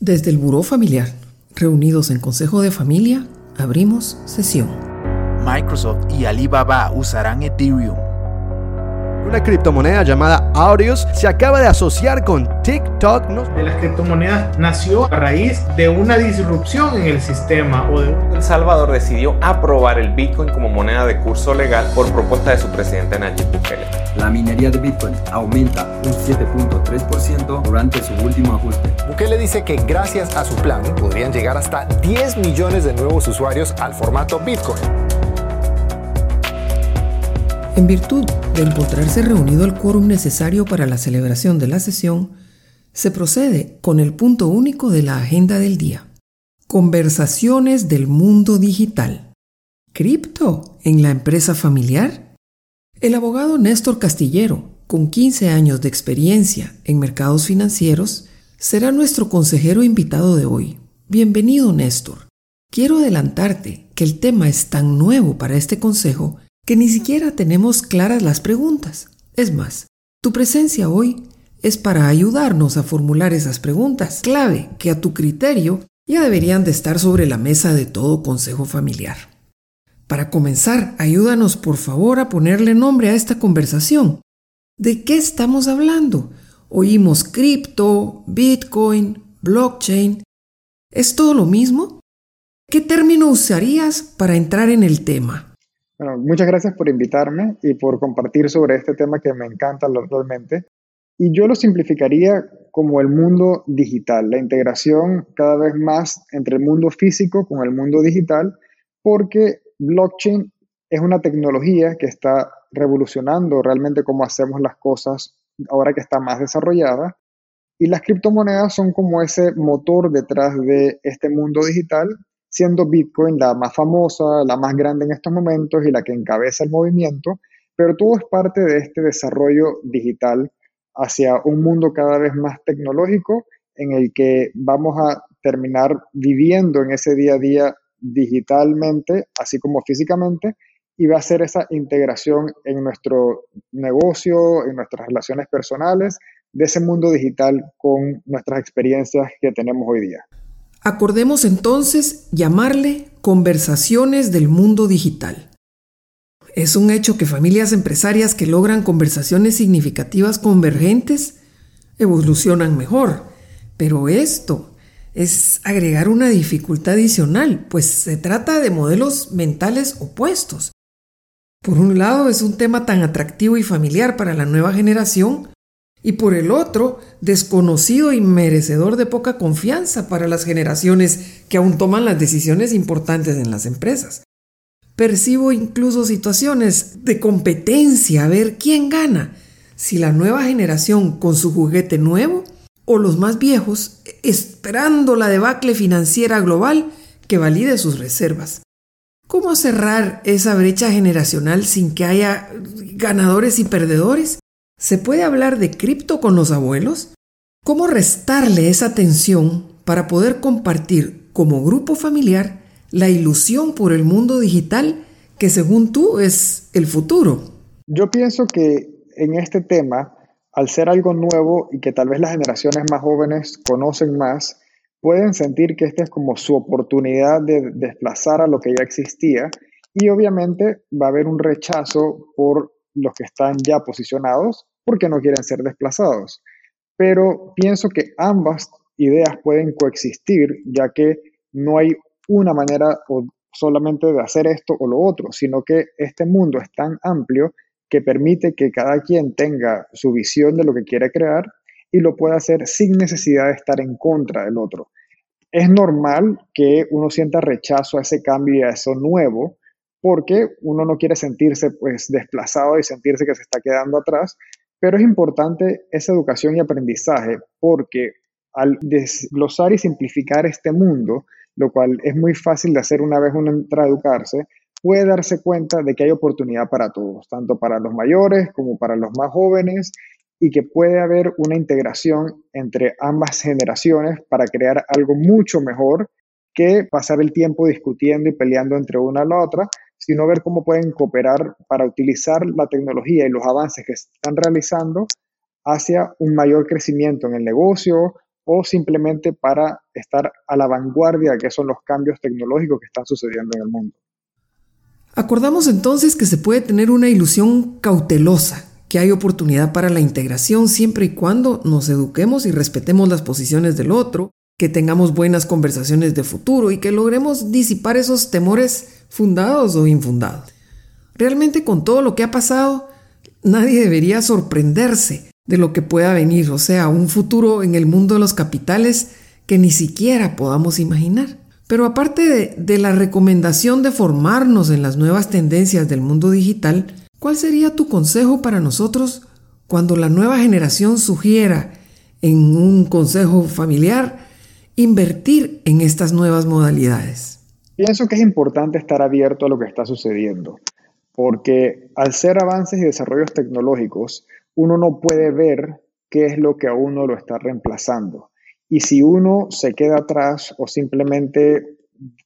Desde el Buró Familiar, reunidos en Consejo de Familia, abrimos sesión. Microsoft y Alibaba usarán Ethereum una criptomoneda llamada Audios se acaba de asociar con TikTok. De las criptomonedas nació a raíz de una disrupción en el sistema. O El Salvador decidió aprobar el Bitcoin como moneda de curso legal por propuesta de su presidente Nayib Bukele. La minería de Bitcoin aumenta un 7.3% durante su último ajuste. Bukele dice que gracias a su plan podrían llegar hasta 10 millones de nuevos usuarios al formato Bitcoin. En virtud de encontrarse reunido el quórum necesario para la celebración de la sesión, se procede con el punto único de la agenda del día. Conversaciones del mundo digital. ¿Cripto en la empresa familiar? El abogado Néstor Castillero, con 15 años de experiencia en mercados financieros, será nuestro consejero invitado de hoy. Bienvenido, Néstor. Quiero adelantarte que el tema es tan nuevo para este consejo que ni siquiera tenemos claras las preguntas. Es más, tu presencia hoy es para ayudarnos a formular esas preguntas clave que a tu criterio ya deberían de estar sobre la mesa de todo consejo familiar. Para comenzar, ayúdanos por favor a ponerle nombre a esta conversación. ¿De qué estamos hablando? Oímos cripto, bitcoin, blockchain. ¿Es todo lo mismo? ¿Qué término usarías para entrar en el tema? Bueno, muchas gracias por invitarme y por compartir sobre este tema que me encanta realmente. Y yo lo simplificaría como el mundo digital, la integración cada vez más entre el mundo físico con el mundo digital, porque blockchain es una tecnología que está revolucionando realmente cómo hacemos las cosas ahora que está más desarrollada. Y las criptomonedas son como ese motor detrás de este mundo digital siendo Bitcoin la más famosa, la más grande en estos momentos y la que encabeza el movimiento, pero todo es parte de este desarrollo digital hacia un mundo cada vez más tecnológico en el que vamos a terminar viviendo en ese día a día digitalmente, así como físicamente, y va a ser esa integración en nuestro negocio, en nuestras relaciones personales, de ese mundo digital con nuestras experiencias que tenemos hoy día. Acordemos entonces llamarle conversaciones del mundo digital. Es un hecho que familias empresarias que logran conversaciones significativas convergentes evolucionan mejor, pero esto es agregar una dificultad adicional, pues se trata de modelos mentales opuestos. Por un lado es un tema tan atractivo y familiar para la nueva generación y por el otro, desconocido y merecedor de poca confianza para las generaciones que aún toman las decisiones importantes en las empresas. Percibo incluso situaciones de competencia a ver quién gana, si la nueva generación con su juguete nuevo o los más viejos esperando la debacle financiera global que valide sus reservas. ¿Cómo cerrar esa brecha generacional sin que haya ganadores y perdedores? ¿Se puede hablar de cripto con los abuelos? ¿Cómo restarle esa tensión para poder compartir como grupo familiar la ilusión por el mundo digital que según tú es el futuro? Yo pienso que en este tema, al ser algo nuevo y que tal vez las generaciones más jóvenes conocen más, pueden sentir que esta es como su oportunidad de desplazar a lo que ya existía y obviamente va a haber un rechazo por los que están ya posicionados porque no quieren ser desplazados. Pero pienso que ambas ideas pueden coexistir, ya que no hay una manera o solamente de hacer esto o lo otro, sino que este mundo es tan amplio que permite que cada quien tenga su visión de lo que quiere crear y lo pueda hacer sin necesidad de estar en contra del otro. Es normal que uno sienta rechazo a ese cambio y a eso nuevo, porque uno no quiere sentirse pues desplazado y sentirse que se está quedando atrás, pero es importante esa educación y aprendizaje porque al desglosar y simplificar este mundo, lo cual es muy fácil de hacer una vez uno entra a educarse, puede darse cuenta de que hay oportunidad para todos, tanto para los mayores como para los más jóvenes, y que puede haber una integración entre ambas generaciones para crear algo mucho mejor que pasar el tiempo discutiendo y peleando entre una a la otra, sino ver cómo pueden cooperar para utilizar la tecnología y los avances que están realizando hacia un mayor crecimiento en el negocio o simplemente para estar a la vanguardia de qué son los cambios tecnológicos que están sucediendo en el mundo. Acordamos entonces que se puede tener una ilusión cautelosa, que hay oportunidad para la integración siempre y cuando nos eduquemos y respetemos las posiciones del otro, que tengamos buenas conversaciones de futuro y que logremos disipar esos temores fundados o infundados. Realmente con todo lo que ha pasado, nadie debería sorprenderse de lo que pueda venir, o sea, un futuro en el mundo de los capitales que ni siquiera podamos imaginar. Pero aparte de, la recomendación de formarnos en las nuevas tendencias del mundo digital, ¿cuál sería tu consejo para nosotros cuando la nueva generación sugiera en un consejo familiar invertir en estas nuevas modalidades? Pienso que es importante estar abierto a lo que está sucediendo, porque al ser avances y desarrollos tecnológicos, uno no puede ver qué es lo que a uno lo está reemplazando. Y si uno se queda atrás o simplemente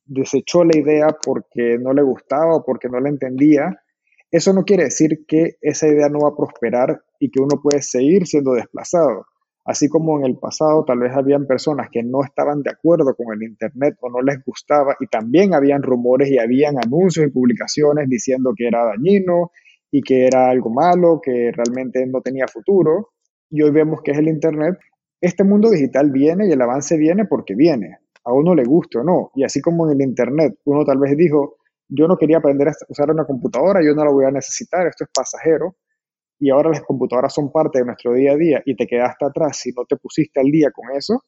desechó la idea porque no le gustaba o porque no la entendía, eso no quiere decir que esa idea no va a prosperar y que uno puede seguir siendo desplazado. Así como en el pasado tal vez habían personas que no estaban de acuerdo con el Internet o no les gustaba y también habían rumores y habían anuncios y publicaciones diciendo que era dañino y que era algo malo, que realmente no tenía futuro. Y hoy vemos que es el Internet. Este mundo digital viene y el avance viene porque viene. A uno le gusta o no. Y así como en el Internet, uno tal vez dijo, yo no quería aprender a usar una computadora, yo no la voy a necesitar, esto es pasajero. Y ahora las computadoras son parte de nuestro día a día y te quedaste atrás si no te pusiste al día con eso.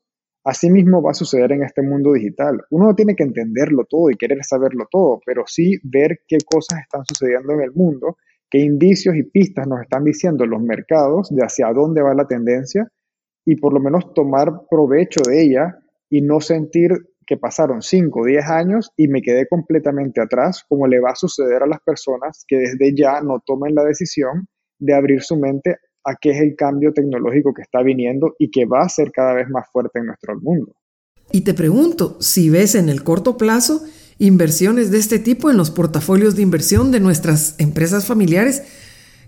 Así mismo va a suceder en este mundo digital. Uno no tiene que entenderlo todo y querer saberlo todo, pero sí ver qué cosas están sucediendo en el mundo qué indicios y pistas nos están diciendo los mercados de hacia dónde va la tendencia y por lo menos tomar provecho de ella y no sentir que pasaron 5 o 10 años y me quedé completamente atrás, como le va a suceder a las personas que desde ya no tomen la decisión de abrir su mente a qué es el cambio tecnológico que está viniendo y que va a ser cada vez más fuerte en nuestro mundo. Y te pregunto, si ves en el corto plazo inversiones de este tipo en los portafolios de inversión de nuestras empresas familiares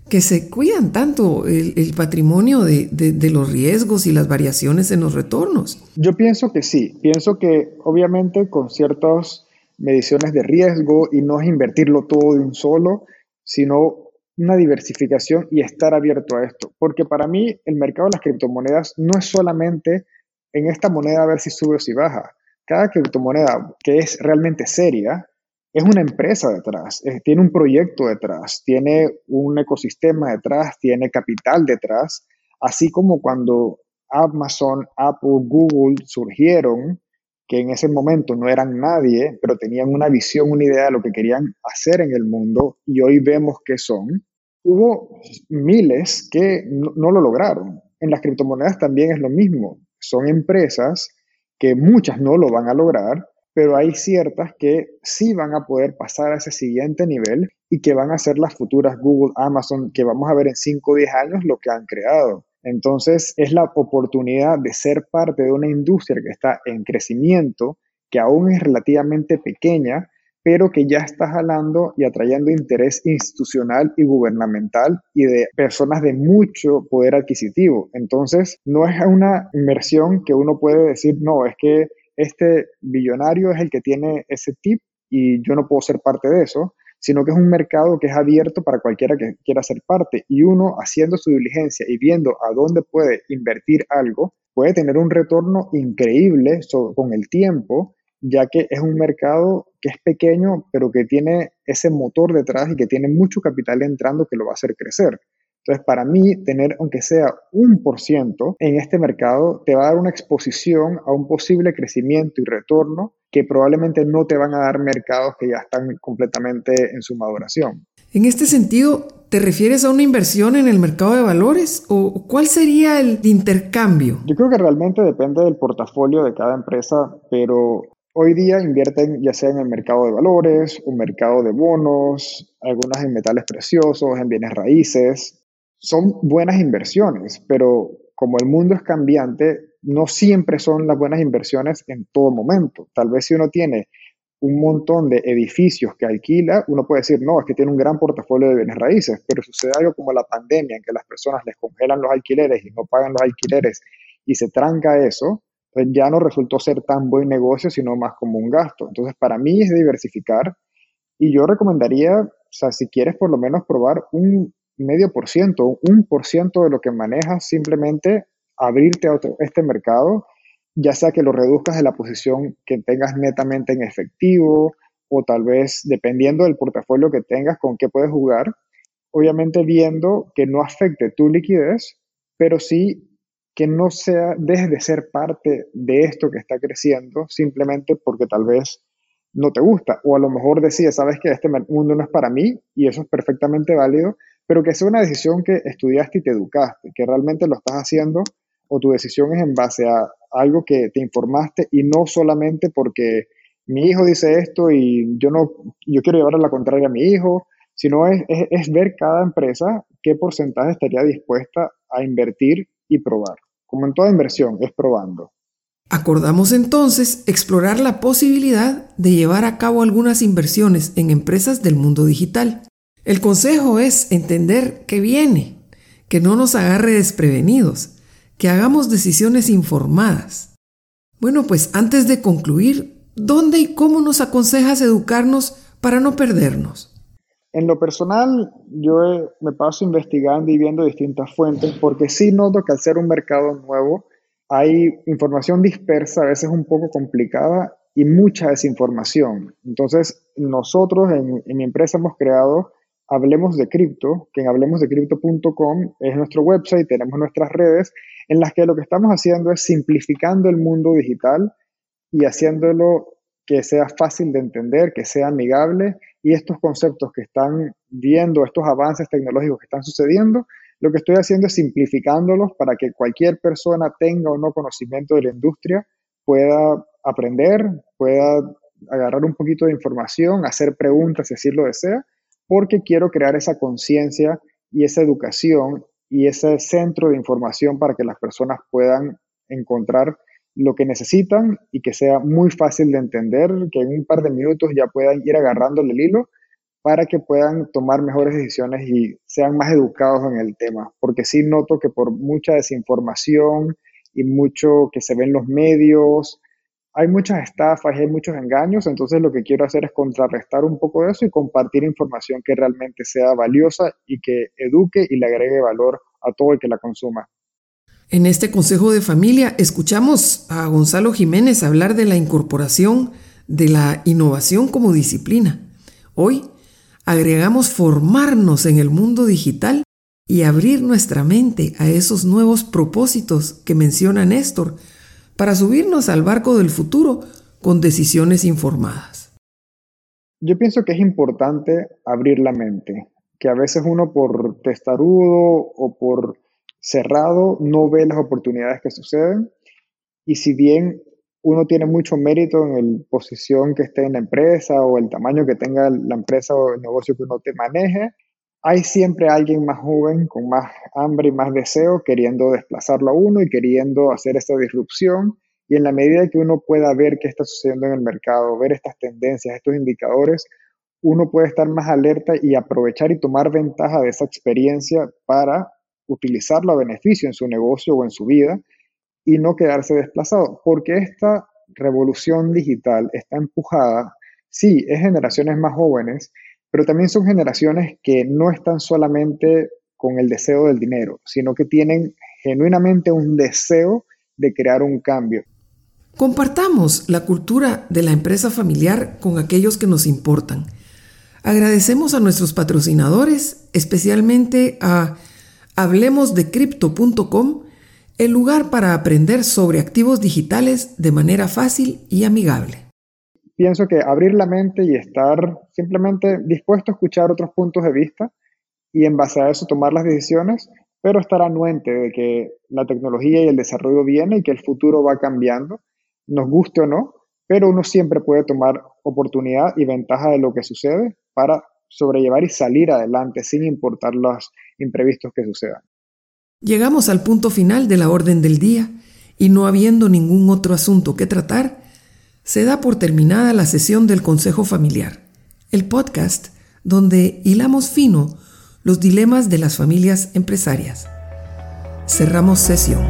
que se cuidan tanto el, patrimonio de, de, los riesgos y las variaciones en los retornos. Yo pienso que sí, pienso que obviamente con ciertas mediciones de riesgo y no es invertirlo todo de un solo, sino una diversificación y estar abierto a esto. Porque para mí el mercado de las criptomonedas no es solamente en esta moneda a ver si sube o si baja cada criptomoneda que es realmente seria es una empresa detrás, tiene un proyecto detrás, tiene un ecosistema detrás, tiene capital detrás, así como cuando Amazon, Apple, Google surgieron, que en ese momento no eran nadie, pero tenían una visión, una idea de lo que querían hacer en el mundo y hoy vemos que son. Hubo miles que no, lo lograron. En las criptomonedas también es lo mismo. Son empresas que muchas no lo van a lograr, pero hay ciertas que sí van a poder pasar a ese siguiente nivel y que van a ser las futuras Google, Amazon, que vamos a ver en 5 o 10 años lo que han creado. Entonces es la oportunidad de ser parte de una industria que está en crecimiento, que aún es relativamente pequeña, pero que ya está jalando y atrayendo interés institucional y gubernamental y de personas de mucho poder adquisitivo. Entonces, no es una inversión que uno puede decir, no, es que este billonario es el que tiene ese tip y yo no puedo ser parte de eso, sino que es un mercado que es abierto para cualquiera que quiera ser parte y uno haciendo su diligencia y viendo a dónde puede invertir algo, puede tener un retorno increíble con el tiempo ya que es un mercado que es pequeño, pero que tiene ese motor detrás y que tiene mucho capital entrando que lo va a hacer crecer. Entonces, para mí, tener aunque sea un por ciento en este mercado te va a dar una exposición a un posible crecimiento y retorno que probablemente no te van a dar mercados que ya están completamente en su maduración. En este sentido, ¿te refieres a una inversión en el mercado de valores o cuál sería el intercambio? Yo creo que realmente depende del portafolio de cada empresa, pero Hoy día invierten ya sea en el mercado de valores, un mercado de bonos, algunas en metales preciosos, en bienes raíces. Son buenas inversiones, pero como el mundo es cambiante, no siempre son las buenas inversiones en todo momento. Tal vez si uno tiene un montón de edificios que alquila, uno puede decir, no, es que tiene un gran portafolio de bienes raíces, pero sucede algo como la pandemia, en que las personas les congelan los alquileres y no pagan los alquileres y se tranca eso, pues ya no resultó ser tan buen negocio, sino más como un gasto. Entonces, para mí es diversificar y yo recomendaría, o sea, si quieres por lo menos probar un medio por ciento, un por ciento de lo que manejas, simplemente abrirte a este mercado, ya sea que lo reduzcas de la posición que tengas netamente en efectivo o tal vez dependiendo del portafolio que tengas con qué puedes jugar, obviamente viendo que no afecte tu liquidez, pero sí que no sea, deje de ser parte de esto que está creciendo simplemente porque tal vez no te gusta. O a lo mejor decides, sabes que este mundo no es para mí y eso es perfectamente válido, pero que sea una decisión que estudiaste y te educaste, que realmente lo estás haciendo o tu decisión es en base a algo que te informaste y no solamente porque mi hijo dice esto y yo no, yo quiero llevar a la contraria a mi hijo, sino es, es ver cada empresa qué porcentaje estaría dispuesta a invertir y probar. Como en toda inversión, es probando. Acordamos entonces explorar la posibilidad de llevar a cabo algunas inversiones en empresas del mundo digital. El consejo es entender que viene, que no nos agarre desprevenidos, que hagamos decisiones informadas. Bueno, pues antes de concluir, ¿dónde y cómo nos aconsejas educarnos para no perdernos? En lo personal, yo me paso investigando y viendo distintas fuentes porque sí noto que al ser un mercado nuevo hay información dispersa, a veces un poco complicada y mucha desinformación. Entonces, nosotros en, mi empresa hemos creado Hablemos de Cripto, que en hablemosdecripto.com es nuestro website, tenemos nuestras redes, en las que lo que estamos haciendo es simplificando el mundo digital y haciéndolo que sea fácil de entender, que sea amigable y estos conceptos que están viendo, estos avances tecnológicos que están sucediendo, lo que estoy haciendo es simplificándolos para que cualquier persona tenga o no conocimiento de la industria pueda aprender, pueda agarrar un poquito de información, hacer preguntas si así lo desea, porque quiero crear esa conciencia y esa educación y ese centro de información para que las personas puedan encontrar lo que necesitan y que sea muy fácil de entender, que en un par de minutos ya puedan ir agarrándole el hilo para que puedan tomar mejores decisiones y sean más educados en el tema. Porque sí noto que por mucha desinformación y mucho que se ve en los medios, hay muchas estafas y hay muchos engaños, entonces lo que quiero hacer es contrarrestar un poco de eso y compartir información que realmente sea valiosa y que eduque y le agregue valor a todo el que la consuma. En este Consejo de Familia escuchamos a Gonzalo Jiménez hablar de la incorporación de la innovación como disciplina. Hoy agregamos formarnos en el mundo digital y abrir nuestra mente a esos nuevos propósitos que menciona Néstor para subirnos al barco del futuro con decisiones informadas. Yo pienso que es importante abrir la mente, que a veces uno por testarudo o por cerrado, no ve las oportunidades que suceden. Y si bien uno tiene mucho mérito en la posición que esté en la empresa o el tamaño que tenga la empresa o el negocio que uno te maneje, hay siempre alguien más joven, con más hambre y más deseo, queriendo desplazarlo a uno y queriendo hacer esta disrupción. Y en la medida que uno pueda ver qué está sucediendo en el mercado, ver estas tendencias, estos indicadores, uno puede estar más alerta y aprovechar y tomar ventaja de esa experiencia para utilizarlo a beneficio en su negocio o en su vida y no quedarse desplazado, porque esta revolución digital está empujada, sí, es generaciones más jóvenes, pero también son generaciones que no están solamente con el deseo del dinero, sino que tienen genuinamente un deseo de crear un cambio. Compartamos la cultura de la empresa familiar con aquellos que nos importan. Agradecemos a nuestros patrocinadores, especialmente a hablemosdecrypto.com, el lugar para aprender sobre activos digitales de manera fácil y amigable. Pienso que abrir la mente y estar simplemente dispuesto a escuchar otros puntos de vista y en base a eso tomar las decisiones, pero estar anuente de que la tecnología y el desarrollo viene y que el futuro va cambiando, nos guste o no, pero uno siempre puede tomar oportunidad y ventaja de lo que sucede para sobrellevar y salir adelante sin importar los imprevistos que sucedan. Llegamos al punto final de la orden del día y no habiendo ningún otro asunto que tratar, se da por terminada la sesión del Consejo Familiar, el podcast donde hilamos fino los dilemas de las familias empresarias. Cerramos sesión.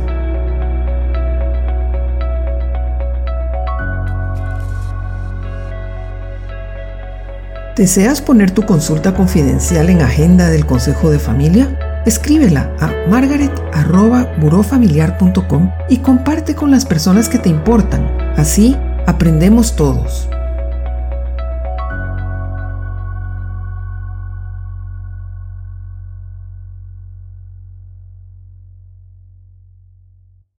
¿Deseas poner tu consulta confidencial en agenda del Consejo de Familia? Escríbela a margaret.burofamiliar.com y comparte con las personas que te importan. Así aprendemos todos.